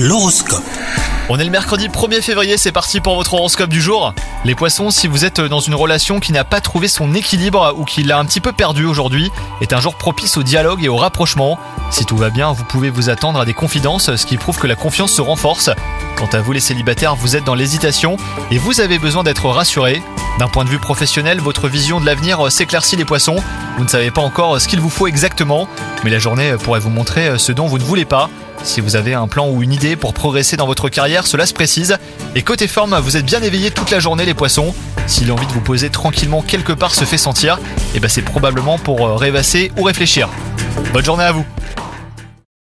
L'horoscope. On est le mercredi 1er février, c'est parti pour votre horoscope du jour. Les poissons, si vous êtes dans une relation qui n'a pas trouvé son équilibre ou qui l'a un petit peu perdu aujourd'hui, est un jour propice au dialogue et au rapprochement. Si tout va bien, vous pouvez vous attendre à des confidences, ce qui prouve que la confiance se renforce. Quant à vous les célibataires, vous êtes dans l'hésitation et vous avez besoin d'être rassuré. D'un point de vue professionnel, votre vision de l'avenir s'éclaircit les poissons. Vous ne savez pas encore ce qu'il vous faut exactement, mais la journée pourrait vous montrer ce dont vous ne voulez pas. Si vous avez un plan ou une idée pour progresser dans votre carrière, cela se précise. Et côté forme, vous êtes bien éveillé toute la journée les poissons. Si l'envie de vous poser tranquillement quelque part se fait sentir, et ben c'est probablement pour euh, rêvasser ou réfléchir. Bonne journée à vous